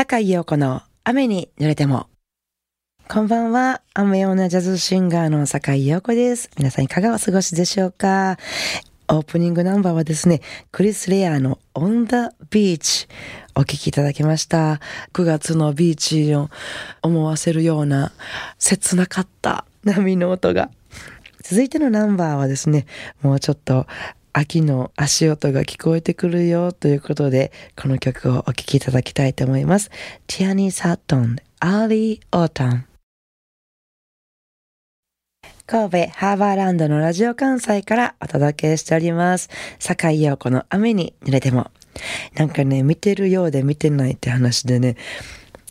坂井陽子の雨に濡れても。こんばんは。雨ようなジャズシンガーの坂井陽子です。皆さんいかがお過ごしでしょうかオープニングナンバーはですね、クリス・レアの On the Beach お聴きいただきました。9月のビーチを思わせるような切なかった波の音が。続いてのナンバーはですね、もうちょっと秋の足音が聞こえてくるよということで、この曲をお聴きいただきたいと思います。ティアニー・サットン、Early Autumn。神戸ハーバーランドのラジオ関西からお届けしております。坂井陽子の雨に濡れても。なんかね、見てるようで見てないって話でね、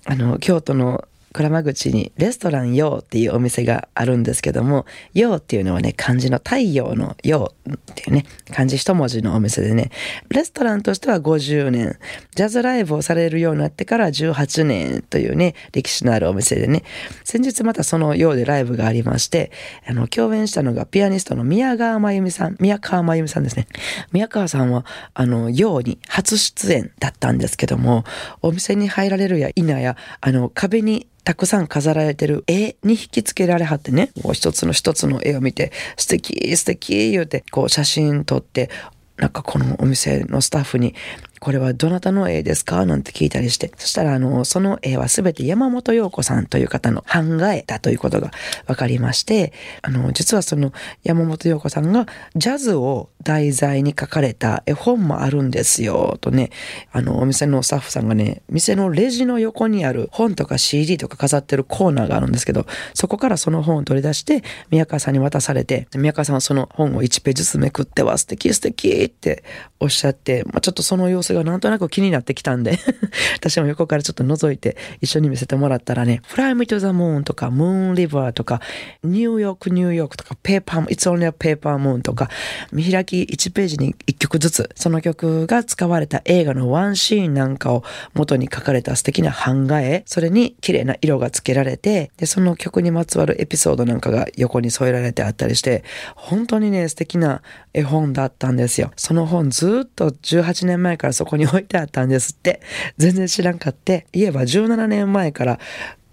あの、京都の鞍馬口にレストラン陽っていうお店があるんですけども、陽っていうのはね、漢字の太陽の陽っていうね、漢字一文字のお店でね、レストランとしては50年、ジャズライブをされるようになってから18年というね、歴史のあるお店でね、先日またその陽でライブがありまして、あの、共演したのがピアニストの宮川真由美さん、宮川真由美さんですね。宮川さんは、あの、陽に初出演だったんですけども、お店に入られるや否や、あの、壁にたくさん飾られてる絵に引きつけられはってね、こう一つの一つの絵を見て、素敵素敵言うて、こう写真撮って、なんかこのお店のスタッフに、これはどなたの絵ですか？なんて聞いたりして。そしたら、あの、その絵はすべて山本陽子さんという方の版画絵だということが分かりまして、あの、実はその山本陽子さんがジャズを題材に書かれた絵本もあるんですよ、とね、あの、お店のスタッフさんがね、店のレジの横にある本とか CD とか飾ってるコーナーがあるんですけど、そこからその本を取り出して、宮川さんに渡されて、宮川さんはその本を1ページずつめくっては素敵素敵っておっしゃって、まあ、ちょっとその様子がなんとなく気になってきたんで 私も横からちょっと覗いて一緒に見せてもらったらね、Fly Me to the Moon とか Moon River とか、ニューヨークニューヨークとか、ペーパー、It's Only a Paper Moon とか、見開き1ページに1曲ずつ、その曲が使われた映画のワンシーンなんかを元に書かれた素敵な版画絵、それに綺麗な色がつけられて、で、その曲にまつわるエピソードなんかが横に添えられてあったりして、本当にね、素敵な絵本だったんですよ。その本ずっと18年前からそこに置いてあったんですって。全然知らんかって、言えば17年前から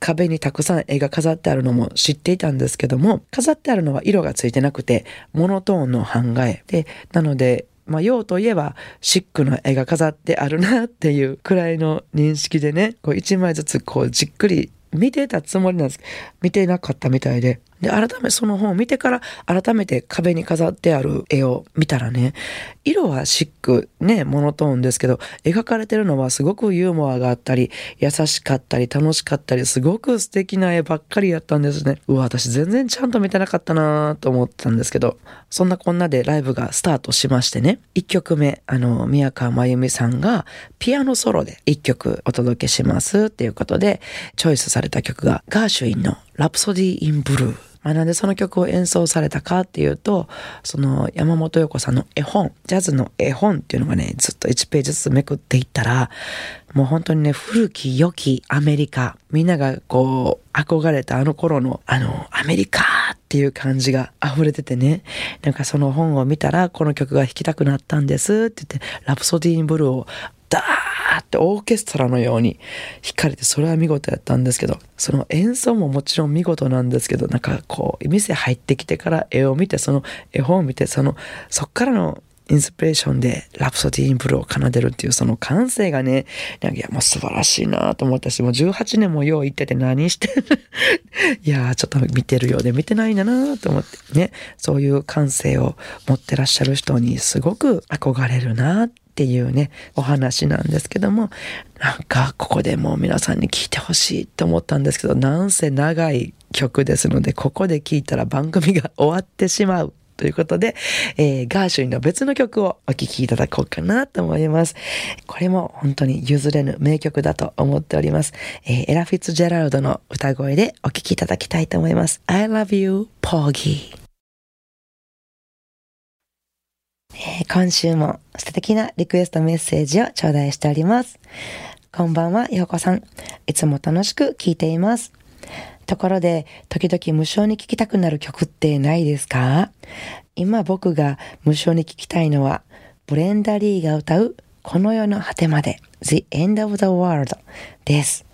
壁にたくさん絵が飾ってあるのも知っていたんですけども、飾ってあるのは色がついてなくて、モノトーンの版画絵。で、なので、まあ、用といえば、シックな絵が飾ってあるなっていうくらいの認識でね、こう一枚ずつこうじっくり見てたつもりなんです。見てなかったみたいで。で、改めその本を見てから改めて壁に飾ってある絵を見たらね、色はシック、ね、モノトーンですけど、描かれてるのはすごくユーモアがあったり、優しかったり、楽しかったり、すごく素敵な絵ばっかりやったんですね。うわ、私全然ちゃんと見てなかったなと思ったんですけど、そんなこんなでライブがスタートしましてね、1曲目、あの、宮川真由美さんがピアノソロで1曲お届けしますっていうことで、チョイスされた曲がガーシュインのラプソディ・イン・ブルー。まあ、なんでその曲を演奏されたかっていうと、その山本陽子さんの絵本、ジャズの絵本っていうのがね、ずっと1ページずつめくっていったら、もう本当にね、古き良きアメリカ、みんながこう、憧れたあの頃の、あの、アメリカっていう感じが溢れててね、なんかその本を見たら、この曲が弾きたくなったんですって言って、ラプソディーンブルーをダーってオーケストラのように弾かれてそれは見事やったんですけどその演奏ももちろん見事なんですけどなんかこう店入ってきてから絵を見てその絵本を見てそのそっからのインスピレーションでラプソディ・インプルを奏でるっていうその感性がね、いやもう素晴らしいなと思ったし、もう18年もよう言ってて何してる いやーちょっと見てるようで見てないんだなと思ってね、そういう感性を持ってらっしゃる人にすごく憧れるなっっていうね、お話なんですけども、なんかここでもう皆さんに聞いてほしいと思ったんですけど、なんせ長い曲ですので、ここで聞いたら番組が終わってしまう。ということで、えー、ガーシュインの別の曲をお聴きいただこうかなと思います。これも本当に譲れぬ名曲だと思っております。えー、エラ・フィッツジェラルドの歌声でお聴きいただきたいと思います。I love you, Poggy. えー、今週も素敵なリクエストメッセージを頂戴しております。こんばんは、ようこさん。いつも楽しく聴いています。ところで、時々無償に聴きたくなる曲ってないですか？今僕が無償に聴きたいのは、ブレンダリーが歌うこの世の果てまで The End of the World です。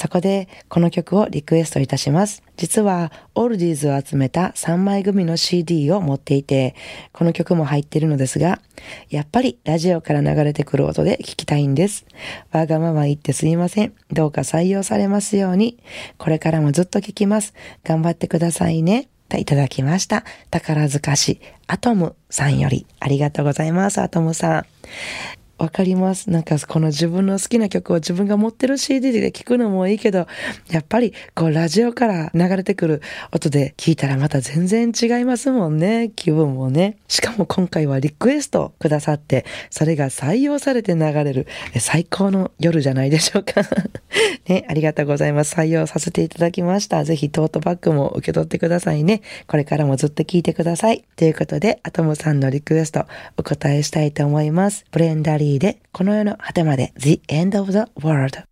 そこでこの曲をリクエストいたします。実はオールディーズを集めた3枚組の CD を持っていて、この曲も入っているのですが、やっぱりラジオから流れてくる音で聞きたいんです。わがまま言ってすいません。どうか採用されますように。これからもずっと聞きます。頑張ってくださいね。といただきました。宝塚市アトムさんよりありがとうございます、アトムさん。わかります。なんかこの自分の好きな曲を自分が持ってる CD で聴くのもいいけど、やっぱりこうラジオから流れてくる音で聴いたらまた全然違いますもんね。気分もね。しかも今回はリクエストくださって、それが採用されて流れる最高の夜じゃないでしょうか。ね、ありがとうございます。採用させていただきました。ぜひトートバッグも受け取ってくださいね。これからもずっと聞いてください。ということで、アトムさんのリクエストお答えしたいと思います。ブレンダリーで、この世の果てまで The End of the World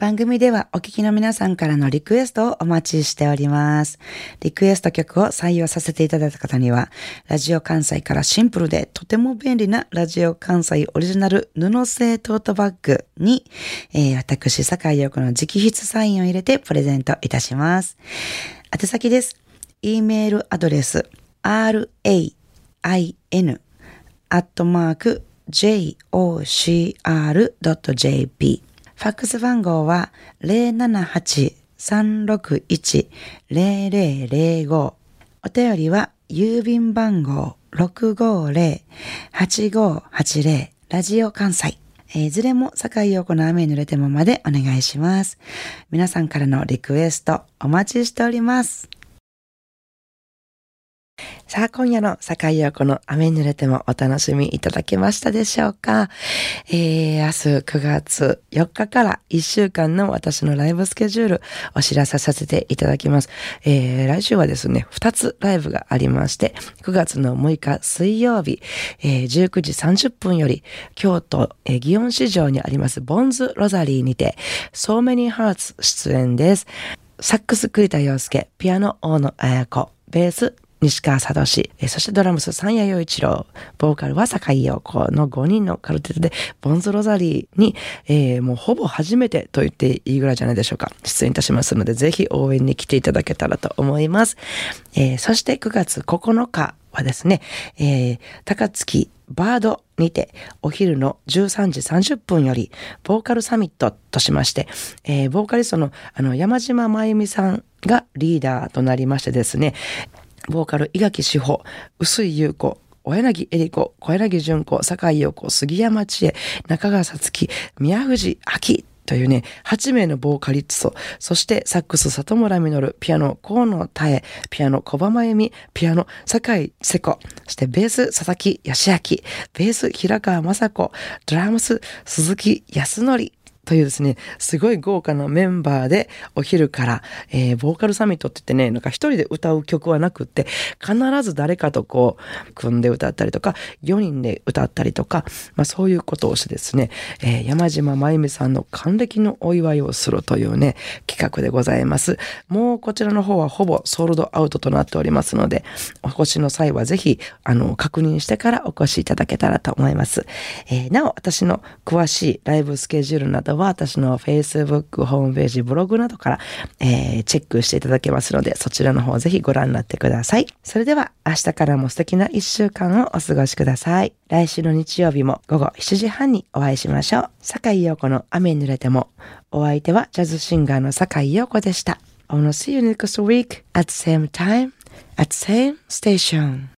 番組ではお聞きの皆さんからのリクエストをお待ちしております。リクエスト曲を採用させていただいた方には、ラジオ関西からシンプルでとても便利なラジオ関西オリジナル布製トートバッグに、えー、私、坂井陽子の直筆サインを入れてプレゼントいたします。宛先です。e メールアドレス、rain アットマーク jocr.jp ファックス番号は078-361-0005お便りは郵便番号650-8580ラジオ関西いずれも境陽子の雨に濡れてもまでお願いします。皆さんからのリクエストお待ちしております。さあ、今夜の境横の雨濡れてもお楽しみいただけましたでしょうかえー、明日9月4日から1週間の私のライブスケジュールお知らせさせていただきます。えー、来週はですね、2つライブがありまして、9月の6日水曜日、えー、19時30分より京都、えー、祇園市場にありますボンズロザリーにて、So Many Hearts 出演です。サックス栗田洋介、ピアノ大野彩子、ベース西川聡、えそしてドラムス三谷洋一郎、ボーカルは坂井陽子の5人のカルテットで、ボンズロザリーに、えー、もうほぼ初めてと言っていいぐらいじゃないでしょうか。出演いたしますので、ぜひ応援に来ていただけたらと思います。えー、そして9月9日はですね、えー、高槻バードにてお昼の13時30分よりボーカルサミットとしまして、えー、ボーカリストのあの山島真由美さんがリーダーとなりましてですね、ボーカル、伊垣志保、臼井優子、小柳恵里子、小柳純子、坂井陽子、杉山千恵、中川さつき、宮藤明というね、8名のボーカリスト、そしてサックス里村実、ピアノ河野太江、ピアノ小葉真由美、ピアノ坂井瀬子、そしてベース佐々木義明、ベース平川雅子、ドラムス鈴木康則、というですね、すごい豪華なメンバーでお昼から、えー、ボーカルサミットって言ってね、なんか一人で歌う曲はなくって、必ず誰かとこう、組んで歌ったりとか、4人で歌ったりとか、まあそういうことをしてですね、えー、山島真由美さんの還暦のお祝いをするというね、企画でございます。もうこちらの方はほぼソールドアウトとなっておりますので、お越しの際はぜひ、あの、確認してからお越しいただけたらと思います。えー、なお、私の詳しいライブスケジュールなどは私の Facebook ホームページ、ブログなどから、えー、チェックしていただけますので、そちらの方ぜひご覧になってください。それでは明日からも素敵な一週間をお過ごしください。来週の日曜日も午後7時半にお会いしましょう。坂井陽子の雨に濡れても。お相手はジャズシンガーの坂井陽子でした。I wanna see you next week at the same time at the same station.